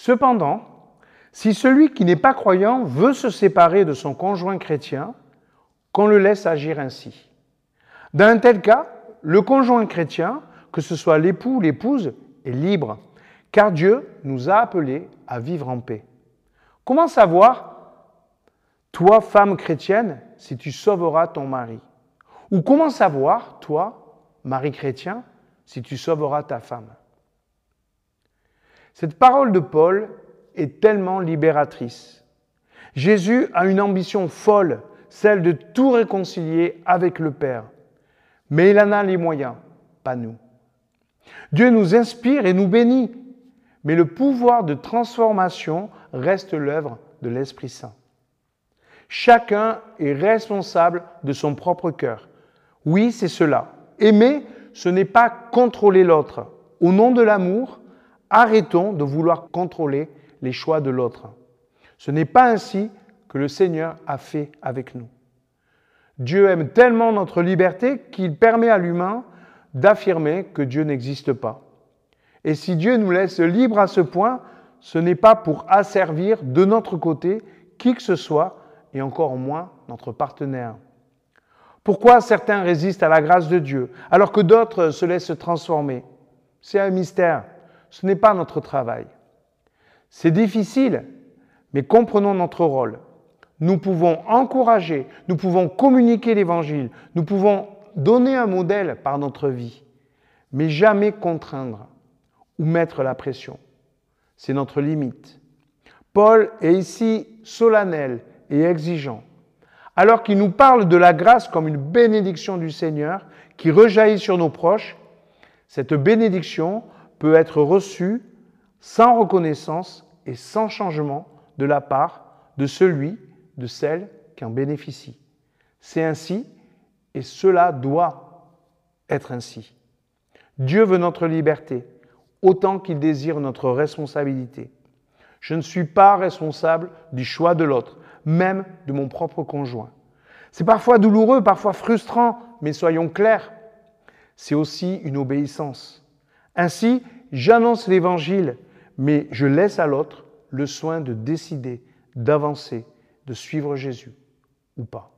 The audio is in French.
Cependant, si celui qui n'est pas croyant veut se séparer de son conjoint chrétien, qu'on le laisse agir ainsi. Dans un tel cas, le conjoint chrétien, que ce soit l'époux ou l'épouse, est libre, car Dieu nous a appelés à vivre en paix. Comment savoir, toi, femme chrétienne, si tu sauveras ton mari? Ou comment savoir, toi, mari chrétien, si tu sauveras ta femme? Cette parole de Paul est tellement libératrice. Jésus a une ambition folle, celle de tout réconcilier avec le Père. Mais il en a les moyens, pas nous. Dieu nous inspire et nous bénit, mais le pouvoir de transformation reste l'œuvre de l'Esprit Saint. Chacun est responsable de son propre cœur. Oui, c'est cela. Aimer, ce n'est pas contrôler l'autre. Au nom de l'amour, arrêtons de vouloir contrôler les choix de l'autre. Ce n'est pas ainsi que le Seigneur a fait avec nous. Dieu aime tellement notre liberté qu'il permet à l'humain d'affirmer que Dieu n'existe pas. Et si Dieu nous laisse libres à ce point, ce n'est pas pour asservir de notre côté qui que ce soit, et encore moins notre partenaire. Pourquoi certains résistent à la grâce de Dieu, alors que d'autres se laissent transformer? C'est un mystère. Ce n'est pas notre travail. C'est difficile, mais comprenons notre rôle. Nous pouvons encourager, nous pouvons communiquer l'Évangile, nous pouvons donner un modèle par notre vie, mais jamais contraindre ou mettre la pression. C'est notre limite. Paul est ici solennel et exigeant, alors qu'il nous parle de la grâce comme une bénédiction du Seigneur qui rejaillit sur nos proches. Cette bénédiction peut être reçue sans reconnaissance et sans changement de la part de celui, de celle qui en bénéficie. C'est ainsi et cela doit être ainsi. Dieu veut notre liberté autant qu'il désire notre responsabilité. Je ne suis pas responsable du choix de l'autre, même de mon propre conjoint. C'est parfois douloureux, parfois frustrant, mais soyons clairs, c'est aussi une obéissance. Ainsi, j'annonce l'Évangile mais je laisse à l'autre le soin de décider, d'avancer, de suivre Jésus ou pas.